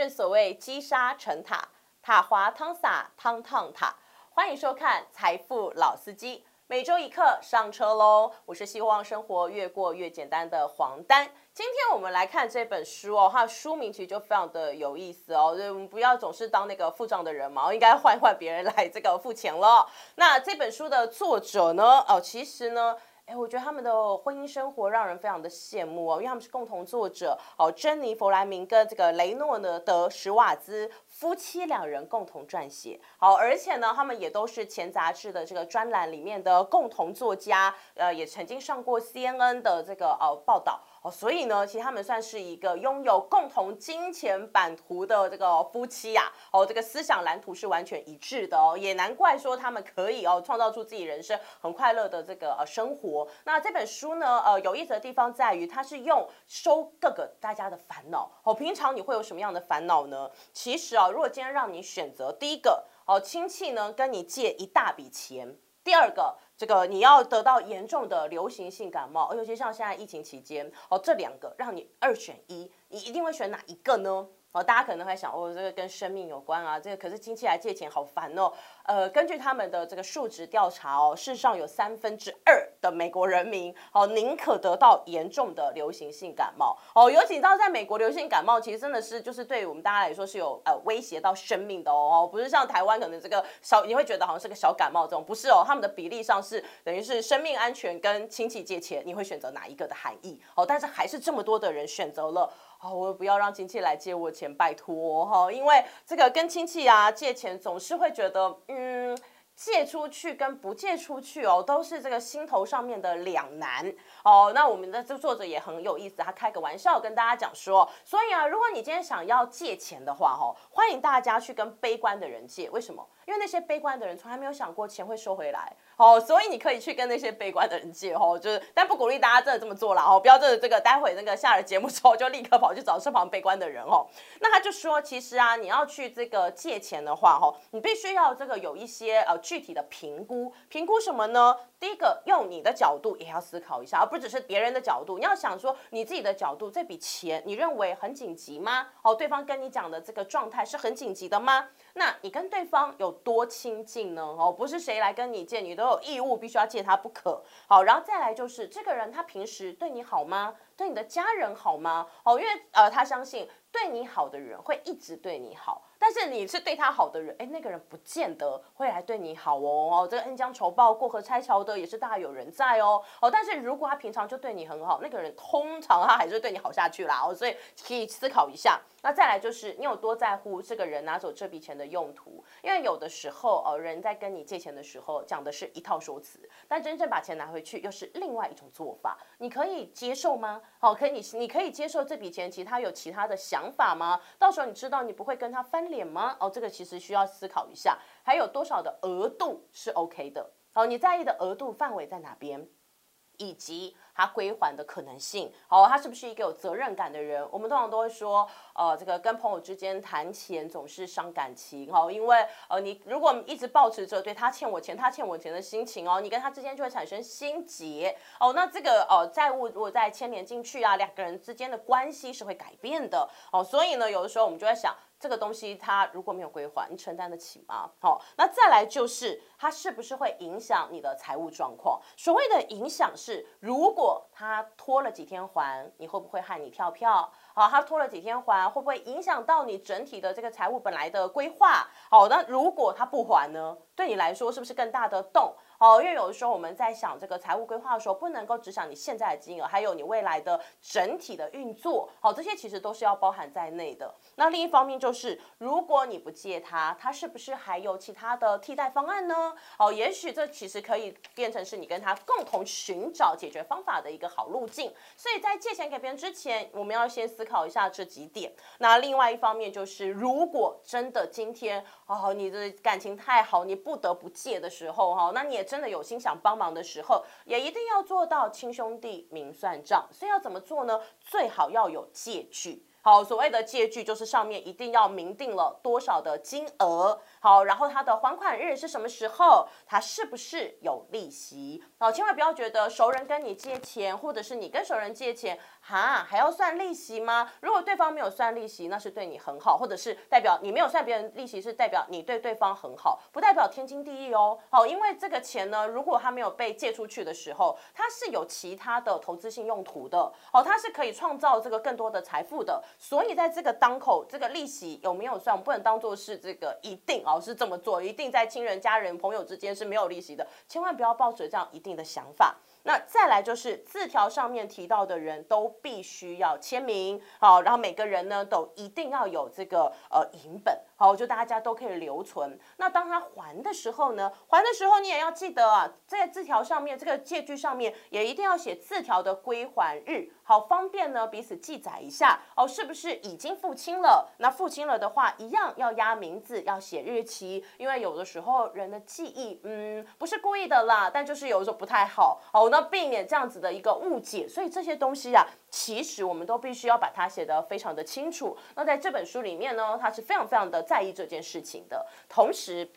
正所谓积沙成塔，塔滑汤洒，汤烫塔。欢迎收看《财富老司机》，每周一课上车喽！我是希望生活越过越简单的黄丹。今天我们来看这本书哦，它的书名其实就非常的有意思哦，就我们不要总是当那个付账的人嘛，应该换换别人来这个付钱了。那这本书的作者呢？哦，其实呢。哎，我觉得他们的婚姻生活让人非常的羡慕哦，因为他们是共同作者哦，珍妮弗莱明跟这个雷诺呢德史瓦兹夫妻两人共同撰写。好，而且呢，他们也都是前杂志的这个专栏里面的共同作家，呃，也曾经上过 CNN 的这个呃报道。哦，所以呢，其实他们算是一个拥有共同金钱版图的这个夫妻呀。哦，这个思想蓝图是完全一致的哦，也难怪说他们可以哦创造出自己人生很快乐的这个呃生活。那这本书呢，呃，有意思的地方在于，它是用收各个大家的烦恼。哦，平常你会有什么样的烦恼呢？其实啊，如果今天让你选择，第一个，哦，亲戚呢跟你借一大笔钱；第二个。这个你要得到严重的流行性感冒，尤其像现在疫情期间，哦，这两个让你二选一，你一定会选哪一个呢？哦，大家可能会想，哦，这个跟生命有关啊，这个可是亲戚来借钱好烦哦。呃，根据他们的这个数值调查哦，世上有三分之二的美国人民哦，宁可得到严重的流行性感冒哦。尤其到在美国，流行感冒其实真的是就是对于我们大家来说是有呃威胁到生命的哦，不是像台湾可能这个小你会觉得好像是个小感冒这种，不是哦，他们的比例上是等于是生命安全跟亲戚借钱，你会选择哪一个的含义哦？但是还是这么多的人选择了。哦，我不要让亲戚来借我钱，拜托哈，因为这个跟亲戚啊借钱，总是会觉得，嗯，借出去跟不借出去哦，都是这个心头上面的两难哦。那我们的这作者也很有意思，他开个玩笑跟大家讲说，所以啊，如果你今天想要借钱的话，哦，欢迎大家去跟悲观的人借，为什么？因为那些悲观的人从来没有想过钱会收回来，哦，所以你可以去跟那些悲观的人借，哦，就是，但不鼓励大家真的这么做了，哦，不要真的这个待会那个下了节目之后就立刻跑去找身旁悲观的人，哦，那他就说，其实啊，你要去这个借钱的话，哦，你必须要这个有一些呃具体的评估，评估什么呢？第一个，用你的角度也要思考一下，而不只是别人的角度，你要想说你自己的角度，这笔钱你认为很紧急吗？哦，对方跟你讲的这个状态是很紧急的吗？那你跟对方有多亲近呢？哦，不是谁来跟你借，你都有义务必须要借他不可。好，然后再来就是这个人他平时对你好吗？对你的家人好吗？哦，因为呃，他相信对你好的人会一直对你好。但是你是对他好的人，哎，那个人不见得会来对你好哦。哦，这个恩将仇报、过河拆桥的也是大有人在哦。哦，但是如果他平常就对你很好，那个人通常他还是对你好下去啦。哦，所以可以思考一下。那再来就是你有多在乎这个人拿走这笔钱的用途？因为有的时候，哦，人在跟你借钱的时候讲的是一套说辞，但真正把钱拿回去又是另外一种做法。你可以接受吗？好，可以，你你可以接受这笔钱，其他有其他的想法吗？到时候你知道你不会跟他翻脸吗？哦，这个其实需要思考一下，还有多少的额度是 OK 的？哦，你在意的额度范围在哪边？以及他归还的可能性，好，他是不是一个有责任感的人？我们通常都会说，呃，这个跟朋友之间谈钱总是伤感情，哦，因为呃，你如果一直保持着对他欠我钱，他欠我钱的心情哦，你跟他之间就会产生心结，哦，那这个呃债务如果再牵连进去啊，两个人之间的关系是会改变的，哦，所以呢，有的时候我们就在想。这个东西它如果没有归还，你承担得起吗？好，那再来就是它是不是会影响你的财务状况？所谓的影响是，如果他拖了几天还，你会不会害你跳票？好，他拖了几天还，会不会影响到你整体的这个财务本来的规划？好，那如果他不还呢？对你来说是不是更大的洞？哦，因为有的时候我们在想这个财务规划的时候，不能够只想你现在的金额，还有你未来的整体的运作。好，这些其实都是要包含在内的。那另一方面就是，如果你不借他，他是不是还有其他的替代方案呢？哦，也许这其实可以变成是你跟他共同寻找解决方法的一个好路径。所以在借钱给别人之前，我们要先思考一下这几点。那另外一方面就是，如果真的今天哦你的感情太好，你不得不借的时候哈，那你也。真的有心想帮忙的时候，也一定要做到亲兄弟明算账。所以要怎么做呢？最好要有借据。好，所谓的借据就是上面一定要明定了多少的金额，好，然后它的还款日是什么时候，它是不是有利息？好，千万不要觉得熟人跟你借钱，或者是你跟熟人借钱，哈，还要算利息吗？如果对方没有算利息，那是对你很好，或者是代表你没有算别人利息，是代表你对对方很好，不代表天经地义哦。好，因为这个钱呢，如果他没有被借出去的时候，它是有其他的投资性用途的，好，它是可以创造这个更多的财富的。所以在这个当口，这个利息有没有算，不能当做是这个一定哦，是这么做，一定在亲人、家人、朋友之间是没有利息的，千万不要抱着这样一定的想法。那再来就是字条上面提到的人都必须要签名，好，然后每个人呢都一定要有这个呃影本，好，就大家都可以留存。那当他还的时候呢，还的时候你也要记得啊，在字条上面这个借据上面也一定要写字条的归还日，好方便呢彼此记载一下哦，是不是已经付清了？那付清了的话，一样要压名字，要写日期，因为有的时候人的记忆，嗯，不是故意的啦，但就是有的时候不太好，哦。那避免这样子的一个误解，所以这些东西啊，其实我们都必须要把它写得非常的清楚。那在这本书里面呢，它是非常非常的在意这件事情的。同时，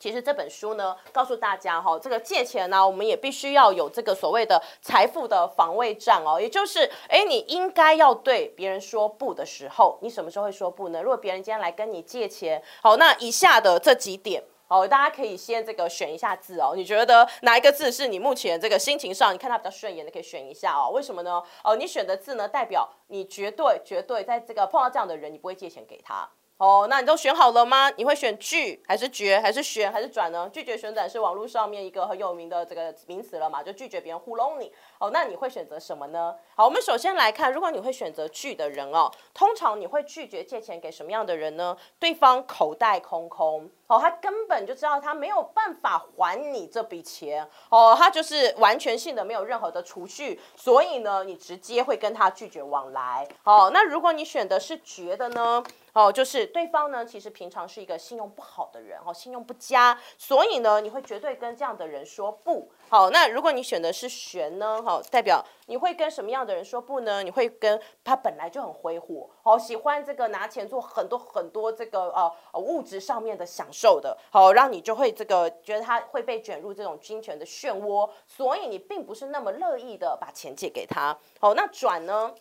其实这本书呢，告诉大家哈，这个借钱呢，我们也必须要有这个所谓的财富的防卫战哦，也就是，哎，你应该要对别人说不的时候，你什么时候会说不呢？如果别人今天来跟你借钱，好，那以下的这几点。哦，大家可以先这个选一下字哦。你觉得哪一个字是你目前这个心情上你看它比较顺眼的，可以选一下哦。为什么呢？哦，你选的字呢，代表你绝对绝对在这个碰到这样的人，你不会借钱给他。哦，那你都选好了吗？你会选拒还是绝还是旋还是转呢？拒绝旋转是网络上面一个很有名的这个名词了嘛？就拒绝别人糊弄你。哦，那你会选择什么呢？好，我们首先来看，如果你会选择拒的人哦，通常你会拒绝借钱给什么样的人呢？对方口袋空空，哦，他根本就知道他没有办法还你这笔钱，哦，他就是完全性的没有任何的储蓄，所以呢，你直接会跟他拒绝往来。哦，那如果你选的是绝的呢？哦，就是对方呢，其实平常是一个信用不好的人，哦，信用不佳，所以呢，你会绝对跟这样的人说不。好，那如果你选的是玄呢，好，代表你会跟什么样的人说不呢？你会跟他本来就很挥霍，好，喜欢这个拿钱做很多很多这个呃物质上面的享受的，好，让你就会这个觉得他会被卷入这种金钱的漩涡，所以你并不是那么乐意的把钱借给他。好，那转呢？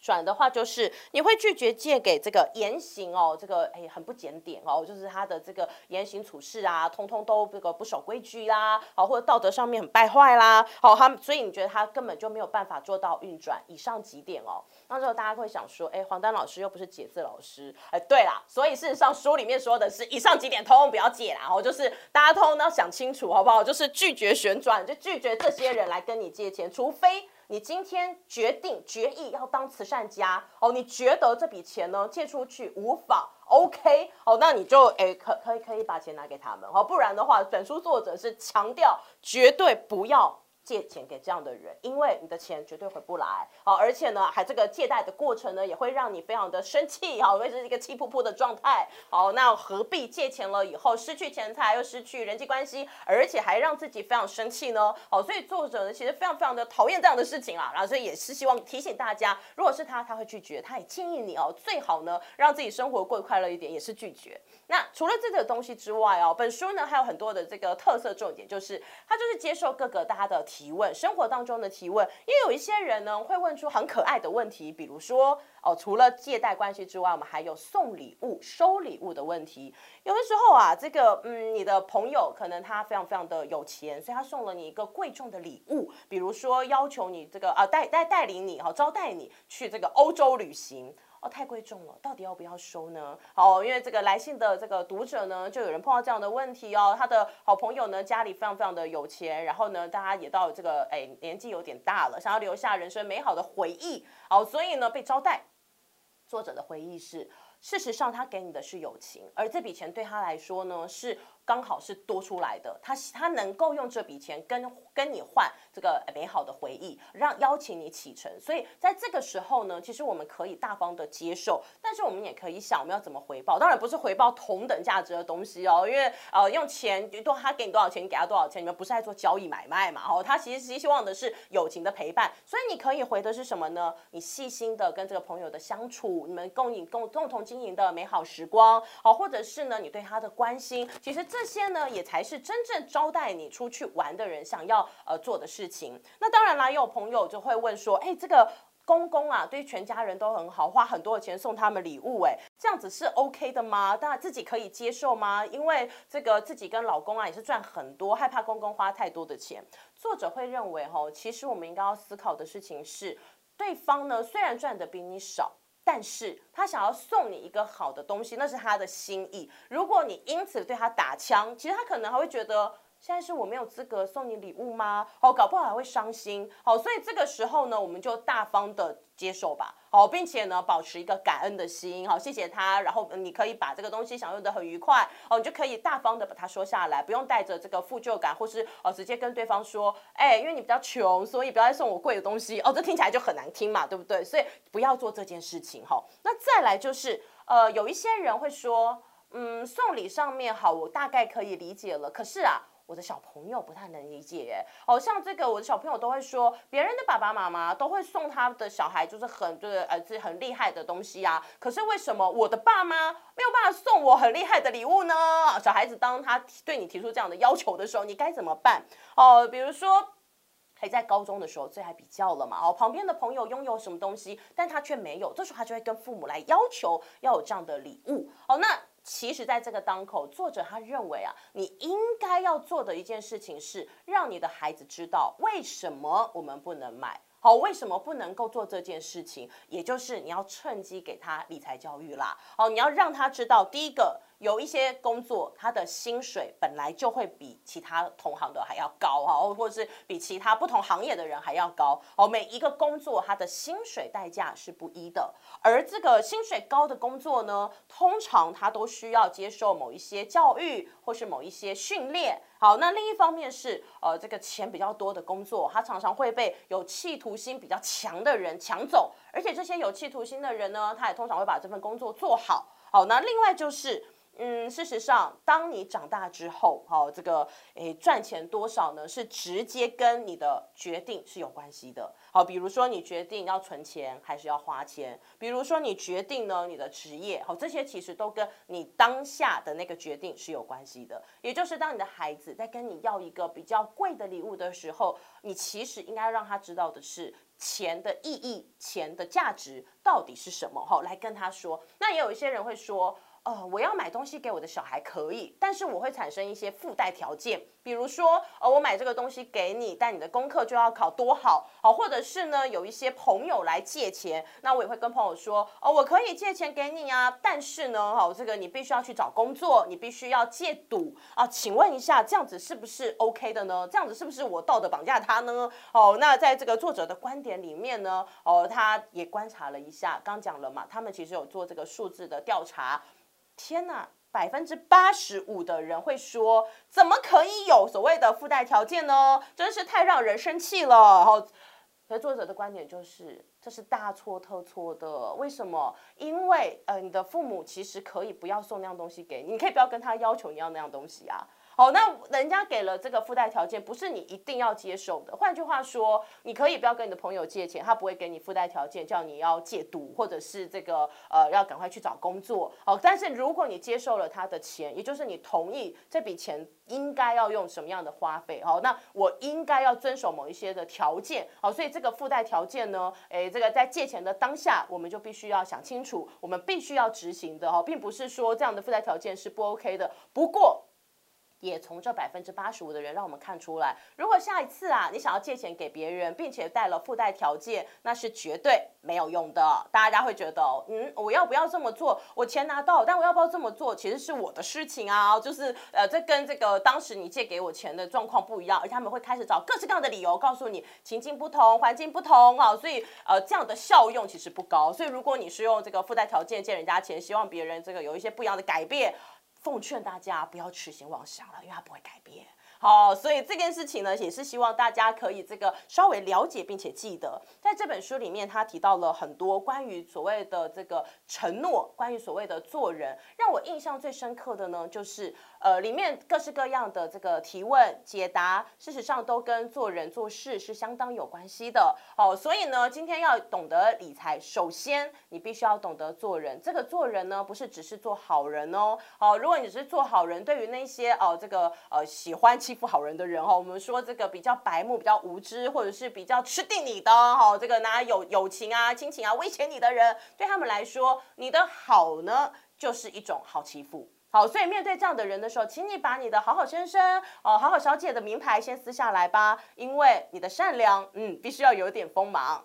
转的话就是你会拒绝借给这个言行哦，这个哎很不检点哦，就是他的这个言行处事啊，通通都这个不守规矩啦，好或者道德上面很败坏啦，好他所以你觉得他根本就没有办法做到运转以上几点哦，那时候大家会想说，哎黄丹老师又不是解字老师，哎对啦，所以事实上书里面说的是以上几点通通不要借啦，哦就是大家通通都要想清楚好不好？就是拒绝旋转，就拒绝这些人来跟你借钱，除非。你今天决定决议要当慈善家哦，你觉得这笔钱呢借出去无妨？OK 哦，那你就诶可可以可以把钱拿给他们哦，不然的话，本书作者是强调绝对不要。借钱给这样的人，因为你的钱绝对回不来，好，而且呢，还这个借贷的过程呢，也会让你非常的生气，好，会是一个气扑扑的状态，好，那何必借钱了以后失去钱财，又失去人际关系，而且还让自己非常生气呢？好，所以作者呢，其实非常非常的讨厌这样的事情啊，然后所以也是希望提醒大家，如果是他，他会拒绝，他也建议你哦，最好呢，让自己生活过得快乐一点，也是拒绝。那除了这个东西之外哦，本书呢还有很多的这个特色重点，就是它就是接受各个大家的提问，生活当中的提问，也有一些人呢会问出很可爱的问题，比如说哦，除了借贷关系之外，我们还有送礼物、收礼物的问题。有的时候啊，这个嗯，你的朋友可能他非常非常的有钱，所以他送了你一个贵重的礼物，比如说要求你这个啊带带带领你哈招待你去这个欧洲旅行。哦，太贵重了，到底要不要收呢？好，因为这个来信的这个读者呢，就有人碰到这样的问题哦。他的好朋友呢，家里非常非常的有钱，然后呢，大家也到这个哎年纪有点大了，想要留下人生美好的回忆，好，所以呢被招待。作者的回忆是，事实上他给你的是友情，而这笔钱对他来说呢是。刚好是多出来的，他他能够用这笔钱跟跟你换这个美好的回忆，让邀请你启程。所以在这个时候呢，其实我们可以大方的接受，但是我们也可以想我们要怎么回报。当然不是回报同等价值的东西哦，因为呃用钱多他给你多少钱，你给他多少钱，你们不是在做交易买卖嘛？哦，他其实希望的是友情的陪伴。所以你可以回的是什么呢？你细心的跟这个朋友的相处，你们共赢共共同经营的美好时光，好，或者是呢你对他的关心，其实这。这些呢，也才是真正招待你出去玩的人想要呃做的事情。那当然啦，也有朋友就会问说，哎，这个公公啊，对全家人都很好，花很多的钱送他们礼物，哎，这样子是 OK 的吗？大家自己可以接受吗？因为这个自己跟老公啊也是赚很多，害怕公公花太多的钱。作者会认为，哈，其实我们应该要思考的事情是，对方呢虽然赚的比你少。但是他想要送你一个好的东西，那是他的心意。如果你因此对他打枪，其实他可能还会觉得。现在是我没有资格送你礼物吗？好，搞不好还会伤心。好，所以这个时候呢，我们就大方的接受吧。好，并且呢，保持一个感恩的心。好，谢谢他。然后你可以把这个东西享用的很愉快。哦，你就可以大方的把它说下来，不用带着这个负疚感，或是哦直接跟对方说，哎，因为你比较穷，所以不要再送我贵的东西。哦，这听起来就很难听嘛，对不对？所以不要做这件事情。哈，那再来就是，呃，有一些人会说，嗯，送礼上面好，我大概可以理解了。可是啊。我的小朋友不太能理解，哦，像这个我的小朋友都会说，别人的爸爸妈妈都会送他的小孩，就是很就是呃自己很厉害的东西啊。可是为什么我的爸妈没有办法送我很厉害的礼物呢？小孩子当他对你提出这样的要求的时候，你该怎么办？哦，比如说还在高中的时候，最爱比较了嘛。哦，旁边的朋友拥有什么东西，但他却没有，这时候他就会跟父母来要求要有这样的礼物。哦，那。其实，在这个当口，作者他认为啊，你应该要做的一件事情是，让你的孩子知道为什么我们不能买。好，为什么不能够做这件事情？也就是你要趁机给他理财教育啦。好，你要让他知道，第一个。有一些工作，他的薪水本来就会比其他同行的还要高哈，或者是比其他不同行业的人还要高哦。每一个工作，它的薪水代价是不一的，而这个薪水高的工作呢，通常他都需要接受某一些教育或是某一些训练。好，那另一方面是，呃，这个钱比较多的工作，他常常会被有企图心比较强的人抢走，而且这些有企图心的人呢，他也通常会把这份工作做好。好，那另外就是。嗯，事实上，当你长大之后，好，这个诶赚钱多少呢？是直接跟你的决定是有关系的。好，比如说你决定要存钱还是要花钱，比如说你决定呢你的职业，好，这些其实都跟你当下的那个决定是有关系的。也就是当你的孩子在跟你要一个比较贵的礼物的时候，你其实应该让他知道的是钱的意义、钱的价值到底是什么，哈，来跟他说。那也有一些人会说。呃，我要买东西给我的小孩可以，但是我会产生一些附带条件，比如说，呃，我买这个东西给你，但你的功课就要考多好，好，或者是呢，有一些朋友来借钱，那我也会跟朋友说，哦，我可以借钱给你啊，但是呢，哦，这个你必须要去找工作，你必须要戒赌啊，请问一下，这样子是不是 OK 的呢？这样子是不是我道德绑架他呢？哦，那在这个作者的观点里面呢，哦，他也观察了一下，刚讲了嘛，他们其实有做这个数字的调查。天呐，百分之八十五的人会说，怎么可以有所谓的附带条件呢？真是太让人生气了。然后，所以作者的观点就是，这是大错特错的。为什么？因为呃，你的父母其实可以不要送那样东西给你，你可以不要跟他要求你要那样东西啊。好，那人家给了这个附带条件，不是你一定要接受的。换句话说，你可以不要跟你的朋友借钱，他不会给你附带条件，叫你要戒赌，或者是这个呃要赶快去找工作。好，但是如果你接受了他的钱，也就是你同意这笔钱应该要用什么样的花费，好，那我应该要遵守某一些的条件。好，所以这个附带条件呢，诶，这个在借钱的当下，我们就必须要想清楚，我们必须要执行的哦，并不是说这样的附带条件是不 OK 的。不过。也从这百分之八十五的人让我们看出来，如果下一次啊，你想要借钱给别人，并且带了附带条件，那是绝对没有用的。大家会觉得，嗯，我要不要这么做？我钱拿到，但我要不要这么做，其实是我的事情啊。就是呃，这跟这个当时你借给我钱的状况不一样，而他们会开始找各式各样的理由，告诉你情境不同，环境不同啊，所以呃，这样的效用其实不高。所以如果你是用这个附带条件借人家钱，希望别人这个有一些不一样的改变。奉劝大家不要痴心妄想了，因为它不会改变。好，所以这件事情呢，也是希望大家可以这个稍微了解并且记得，在这本书里面，他提到了很多关于所谓的这个承诺，关于所谓的做人，让我印象最深刻的呢，就是呃，里面各式各样的这个提问解答，事实上都跟做人做事是相当有关系的。好，所以呢，今天要懂得理财，首先你必须要懂得做人。这个做人呢，不是只是做好人哦。好，如果你只是做好人，对于那些哦这个呃喜欢。欺负好人的人哦，我们说这个比较白目、比较无知，或者是比较吃定你的哈，这个拿友友情啊、亲情啊威胁你的人，对他们来说，你的好呢就是一种好欺负。好，所以面对这样的人的时候，请你把你的好好先生哦、好好小姐的名牌先撕下来吧，因为你的善良，嗯，必须要有点锋芒。